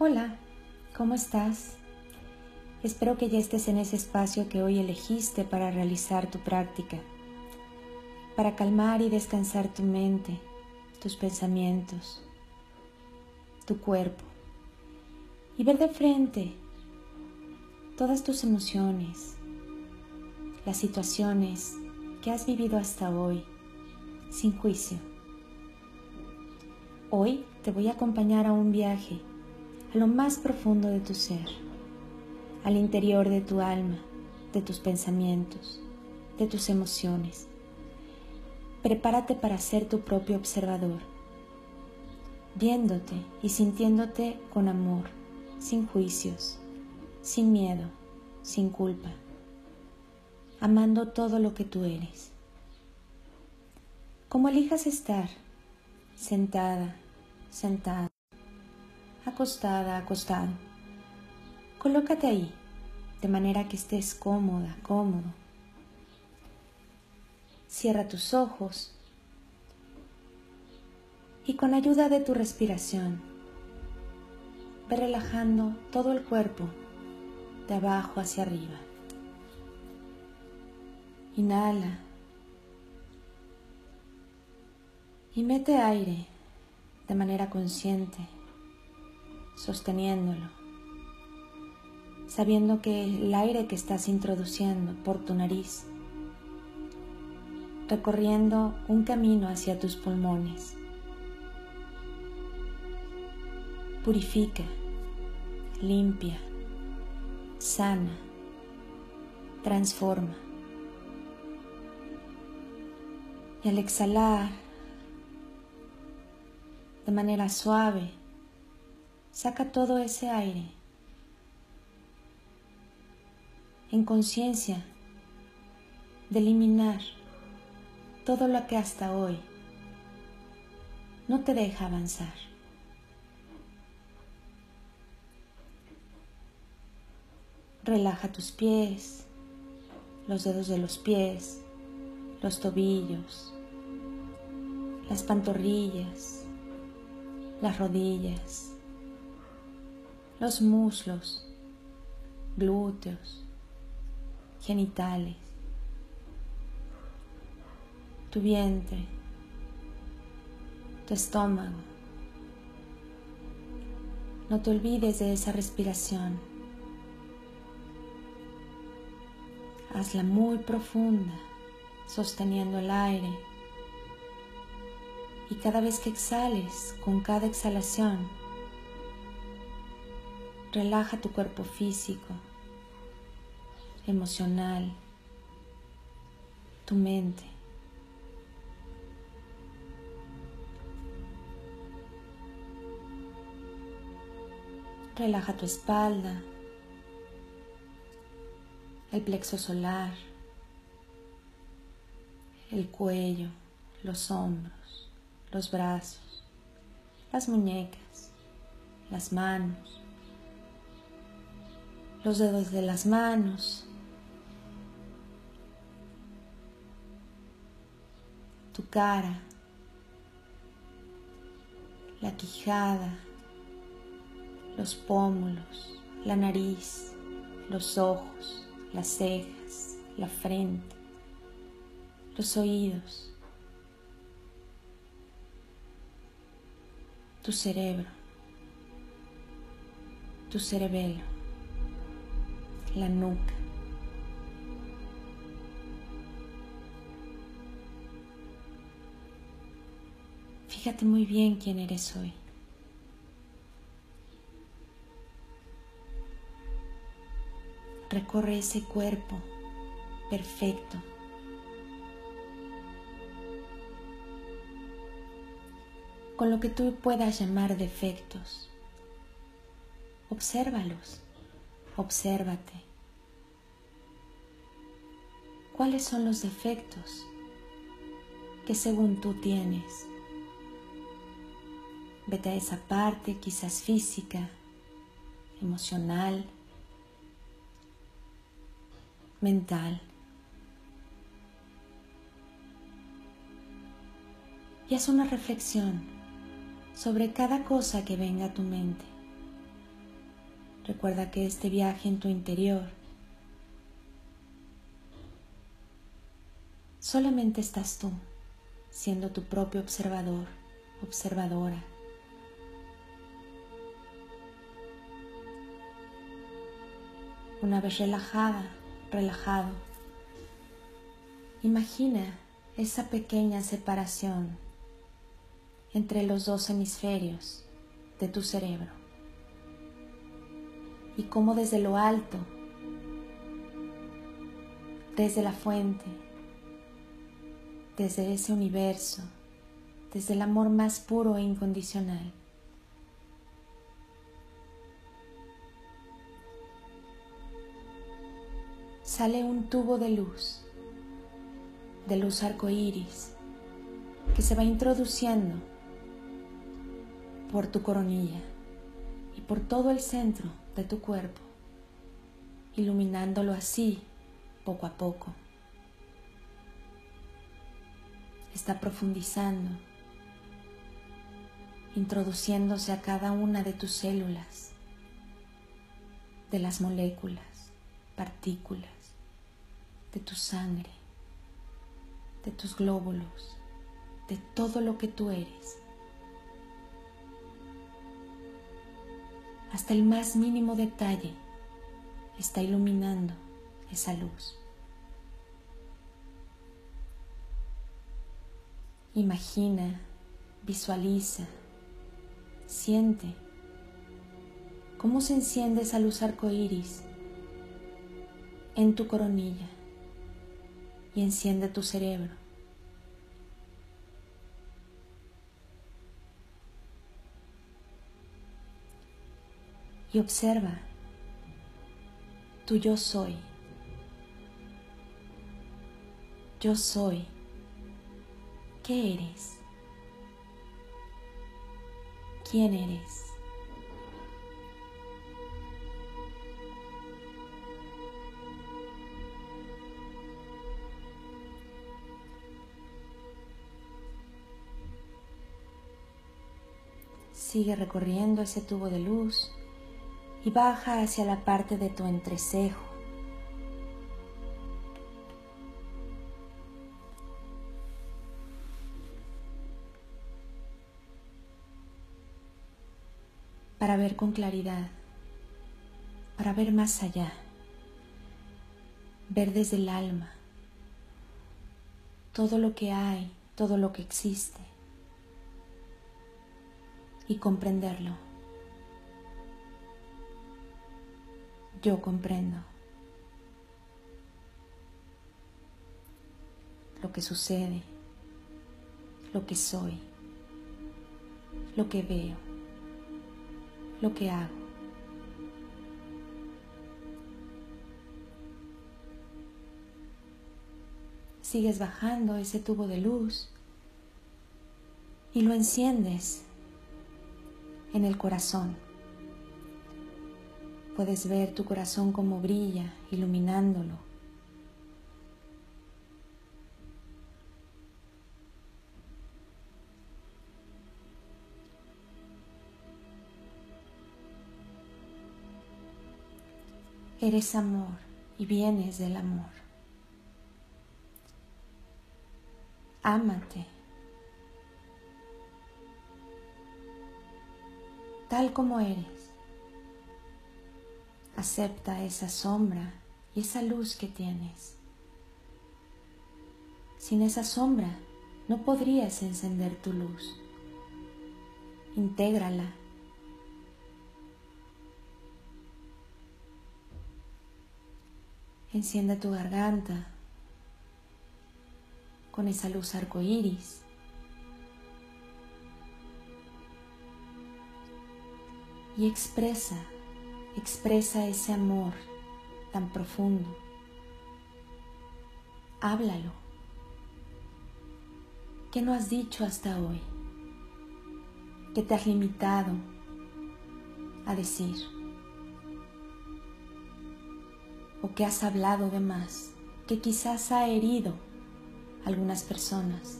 Hola, ¿cómo estás? Espero que ya estés en ese espacio que hoy elegiste para realizar tu práctica, para calmar y descansar tu mente, tus pensamientos, tu cuerpo y ver de frente todas tus emociones, las situaciones que has vivido hasta hoy, sin juicio. Hoy te voy a acompañar a un viaje a lo más profundo de tu ser, al interior de tu alma, de tus pensamientos, de tus emociones. Prepárate para ser tu propio observador, viéndote y sintiéndote con amor, sin juicios, sin miedo, sin culpa, amando todo lo que tú eres. Como elijas estar, sentada, sentada acostada, acostado. Colócate ahí, de manera que estés cómoda, cómodo. Cierra tus ojos y con ayuda de tu respiración, ve relajando todo el cuerpo de abajo hacia arriba. Inhala y mete aire de manera consciente sosteniéndolo, sabiendo que el aire que estás introduciendo por tu nariz, recorriendo un camino hacia tus pulmones, purifica, limpia, sana, transforma. Y al exhalar de manera suave, Saca todo ese aire en conciencia de eliminar todo lo que hasta hoy no te deja avanzar. Relaja tus pies, los dedos de los pies, los tobillos, las pantorrillas, las rodillas, los muslos, glúteos, genitales, tu vientre, tu estómago. No te olvides de esa respiración. Hazla muy profunda, sosteniendo el aire. Y cada vez que exhales, con cada exhalación, Relaja tu cuerpo físico, emocional, tu mente. Relaja tu espalda, el plexo solar, el cuello, los hombros, los brazos, las muñecas, las manos, los dedos de las manos, tu cara, la quijada, los pómulos, la nariz, los ojos, las cejas, la frente, los oídos, tu cerebro, tu cerebelo la nuca. Fíjate muy bien quién eres hoy. Recorre ese cuerpo perfecto. Con lo que tú puedas llamar defectos. Obsérvalos. Obsérvate. ¿Cuáles son los defectos que según tú tienes? Vete a esa parte quizás física, emocional, mental. Y haz una reflexión sobre cada cosa que venga a tu mente Recuerda que este viaje en tu interior solamente estás tú, siendo tu propio observador, observadora. Una vez relajada, relajado, imagina esa pequeña separación entre los dos hemisferios de tu cerebro y cómo desde lo alto, desde la fuente, desde ese universo, desde el amor más puro e incondicional, sale un tubo de luz, de luz arcoíris, que se va introduciendo por tu coronilla y por todo el centro de tu cuerpo, iluminándolo así poco a poco. Está profundizando, introduciéndose a cada una de tus células, de las moléculas, partículas, de tu sangre, de tus glóbulos, de todo lo que tú eres. Hasta el más mínimo detalle está iluminando esa luz. Imagina, visualiza, siente cómo se enciende esa luz arcoíris en tu coronilla y enciende tu cerebro. Y observa tu yo soy. Yo soy. ¿Qué eres? ¿Quién eres? Sigue recorriendo ese tubo de luz y baja hacia la parte de tu entrecejo. Con claridad, para ver más allá, ver desde el alma todo lo que hay, todo lo que existe y comprenderlo. Yo comprendo lo que sucede, lo que soy, lo que veo, lo que hago. Sigues bajando ese tubo de luz y lo enciendes en el corazón. Puedes ver tu corazón como brilla, iluminándolo. Eres amor y vienes del amor. Ámate. tal como eres. Acepta esa sombra y esa luz que tienes. Sin esa sombra no podrías encender tu luz. Intégrala. Enciende tu garganta con esa luz arcoíris. y expresa, expresa ese amor tan profundo. Háblalo. ¿Qué no has dicho hasta hoy? ¿Qué te has limitado a decir? ¿O qué has hablado de más que quizás ha herido a algunas personas?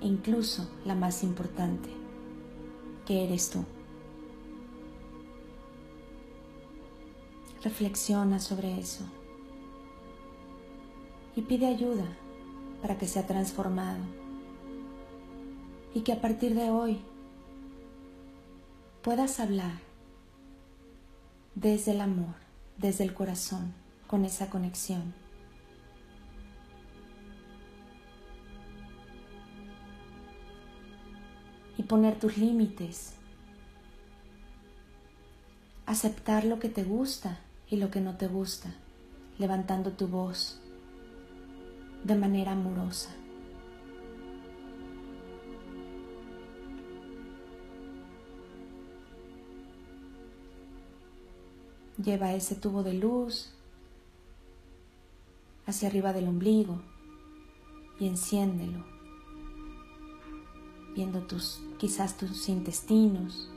E incluso la más importante, que eres tú. Reflexiona sobre eso y pide ayuda para que sea transformado y que a partir de hoy puedas hablar desde el amor, desde el corazón, con esa conexión. Y poner tus límites. Aceptar lo que te gusta y lo que no te gusta, levantando tu voz de manera amorosa. Lleva ese tubo de luz hacia arriba del ombligo y enciéndelo, viendo tus quizás tus intestinos.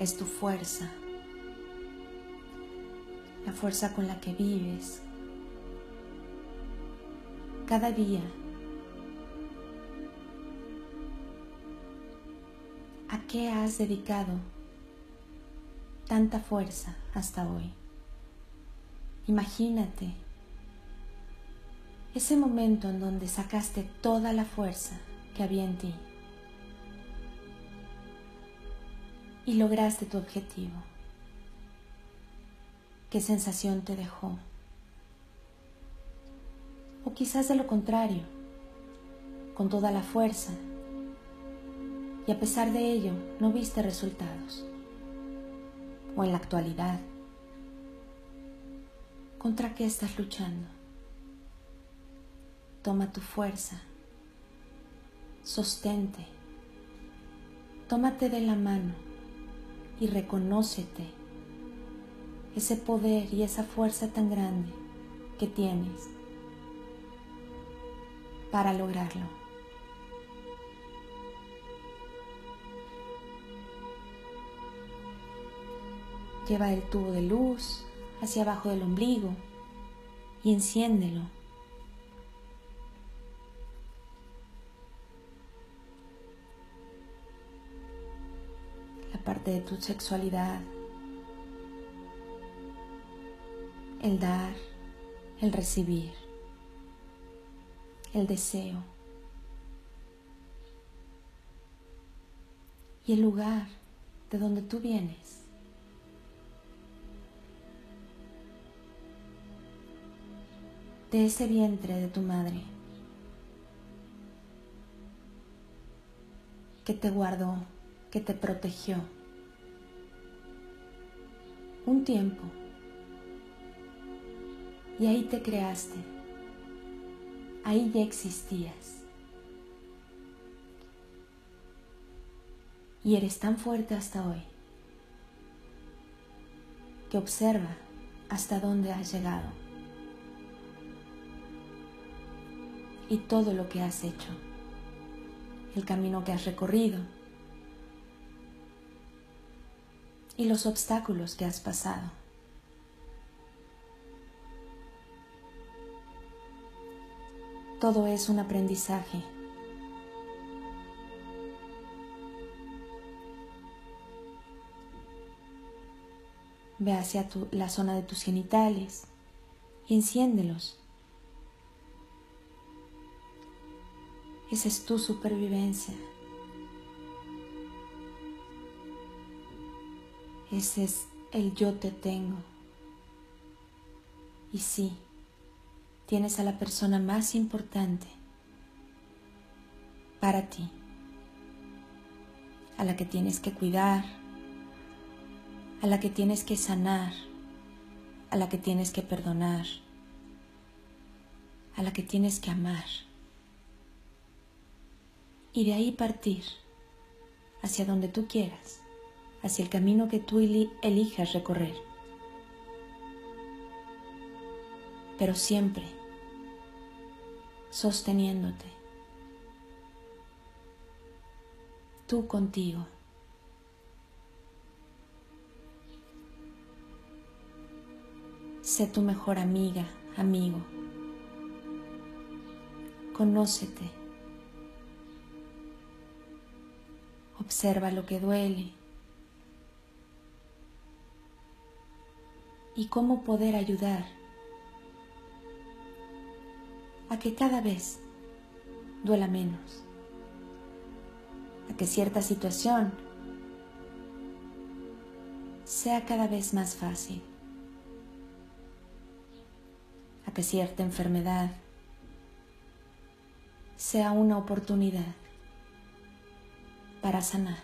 Es tu fuerza, la fuerza con la que vives. Cada día qué has dedicado tanta fuerza hasta hoy? Imagínate ese momento en donde sacaste toda la fuerza que había en ti y lograste tu objetivo. ¿Qué sensación te dejó? O quizás de lo contrario, con toda la fuerza y a pesar de ello no viste resultados. O en la actualidad, ¿contra qué estás luchando? Toma tu fuerza, sostente, tómate de la mano y reconócete ese poder y esa fuerza tan grande que tienes para lograrlo. Lleva el tubo de luz hacia abajo del ombligo y enciéndelo. La parte de tu sexualidad, el dar, el recibir, el deseo y el lugar de donde tú vienes. De ese vientre de tu madre que te guardó, que te protegió. Un tiempo. Y ahí te creaste. Ahí ya existías. Y eres tan fuerte hasta hoy que observa hasta dónde has llegado. Y todo lo que has hecho, el camino que has recorrido y los obstáculos que has pasado. Todo es un aprendizaje. Ve hacia la zona de tus genitales y enciéndelos. Esa es tu supervivencia. Ese es el yo te tengo. Y sí, tienes a la persona más importante para ti, a la que tienes que cuidar, a la que tienes que sanar, a la que tienes que perdonar, a la que tienes que amar y de ahí partir hacia donde tú quieras, hacia el camino que tú elijas recorrer. Pero siempre sosteniéndote, tú contigo. Sé tu mejor amiga, amigo. Conócete Observa lo que duele. Y cómo poder ayudar a que cada vez duela menos, a que cierta situación sea cada vez más fácil, a que cierta enfermedad sea una oportunidad para sanar.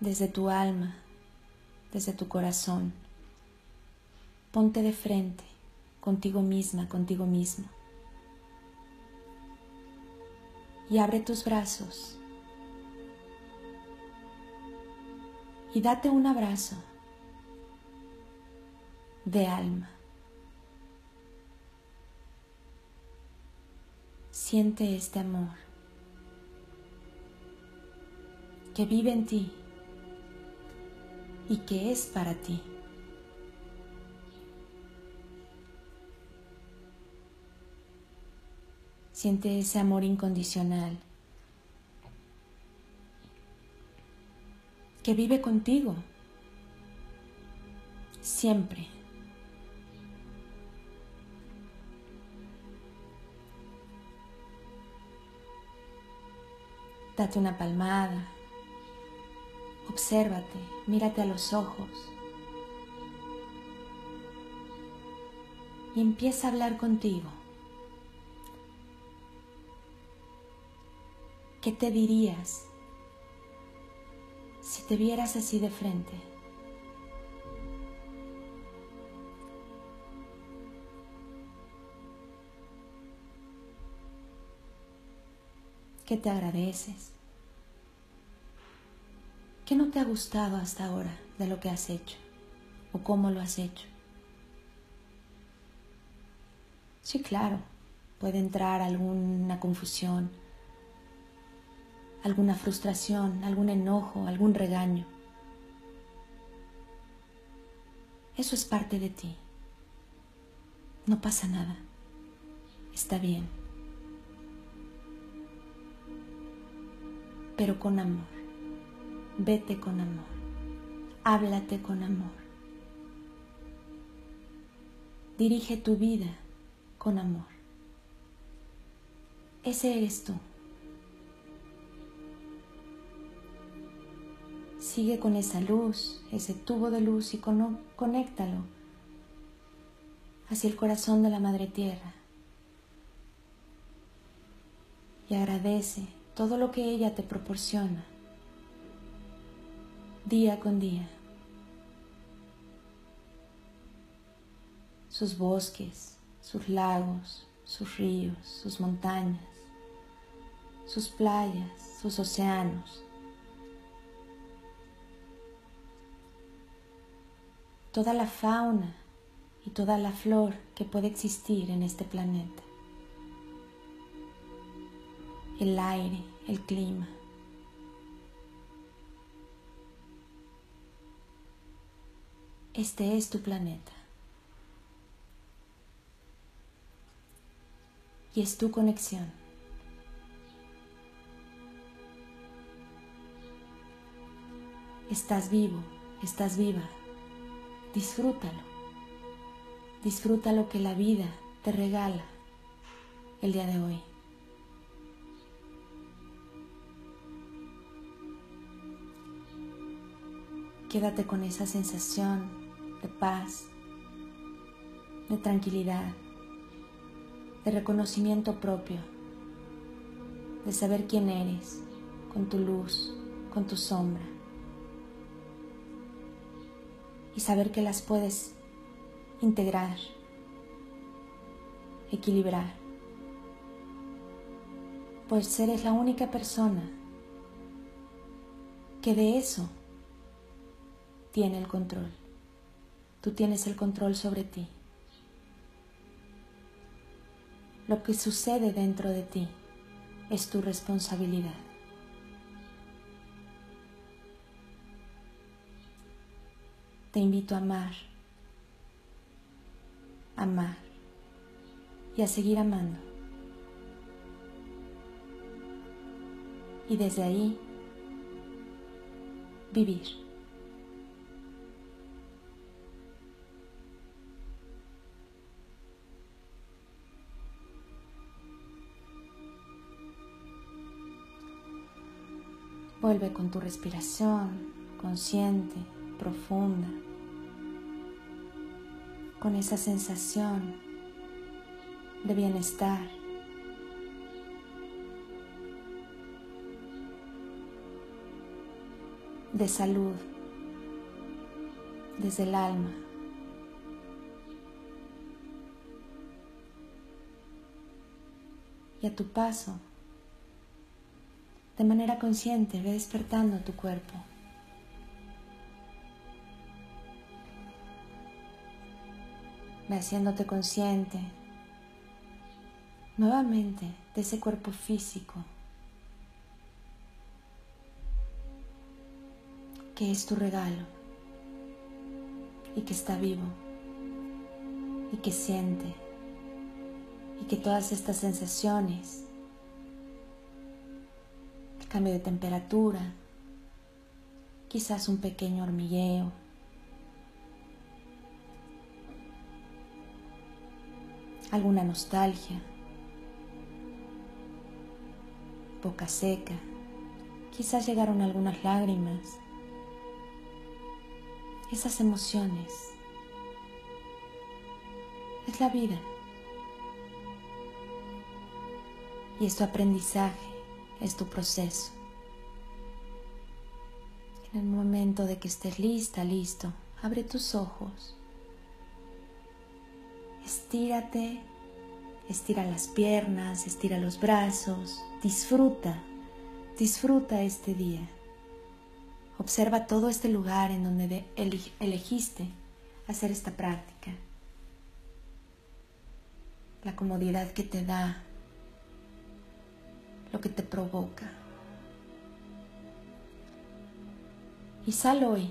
Desde tu alma, desde tu corazón, ponte de frente contigo misma, contigo mismo. Y abre tus brazos y date un abrazo de alma. Siente este amor que vive en ti y que es para ti. Siente ese amor incondicional que vive contigo siempre. Date una palmada. Obsérvate, mírate a los ojos. Y empieza a hablar contigo. ¿Qué te dirías si te vieras así de frente? ¿Qué te agradeces? ¿Qué no te ha gustado hasta ahora de lo que has hecho o cómo lo has hecho? Sí, claro, puede entrar alguna confusión, alguna frustración, algún enojo, algún regaño. Eso es parte de ti. No pasa nada. Está bien. Pero con amor. Vete con amor. Háblate con amor. Dirige tu vida con amor. Ese eres tú. Sigue con esa luz, ese tubo de luz y conéctalo hacia el corazón de la Madre Tierra. Y agradece todo lo que ella te proporciona día con día. Sus bosques, sus lagos, sus ríos, sus montañas, sus playas, sus océanos. Toda la fauna y toda la flor que puede existir en este planeta. El aire, el clima. Este es tu planeta. Y es tu conexión. Estás vivo, estás viva. Disfrútalo. Disfruta lo que la vida te regala el día de hoy. Quédate con esa sensación de paz, de tranquilidad, de reconocimiento propio, de saber quién eres, con tu luz, con tu sombra, y saber que las puedes integrar, equilibrar, pues eres la única persona que de eso tiene el control. Tú tienes el control sobre ti. Lo que sucede dentro de ti es tu responsabilidad. Te invito a amar, amar y a seguir amando y desde ahí vivir. Vuelve con tu respiración consciente, profunda, con esa sensación de bienestar. de salud desde el alma. Y a tu paso, de manera consciente, ve despertando tu cuerpo. Ve haciéndote consciente nuevamente de ese cuerpo físico que es tu regalo y que está vivo y que siente y que todas estas sensaciones, cambio de temperatura, quizás un pequeño hormigueo, alguna nostalgia, boca seca, quizás llegaron algunas lágrimas. Esas emociones. Es la vida. Y es tu aprendizaje, es tu proceso. En el momento de que estés lista, listo, abre tus ojos. Estírate, estira las piernas, estira los brazos, disfruta, disfruta este día. Observa todo este lugar en donde elegiste hacer esta práctica. La comodidad que te da, lo que te provoca. Y sal hoy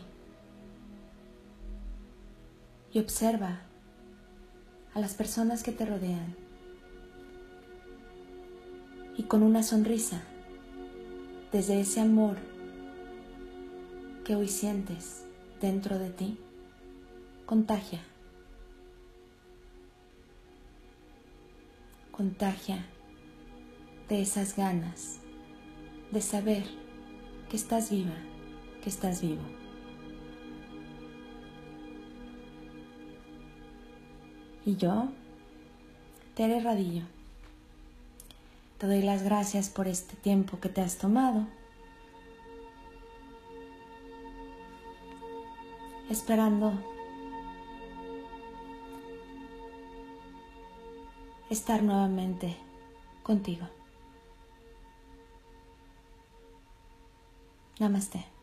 y observa a las personas que te rodean y con una sonrisa, desde ese amor que hoy sientes dentro de ti, contagia. Contagia de esas ganas de saber que estás viva, que estás vivo. Y yo, Tere Radillo, te doy las gracias por este tiempo que te has tomado esperando estar nuevamente contigo. Namaste.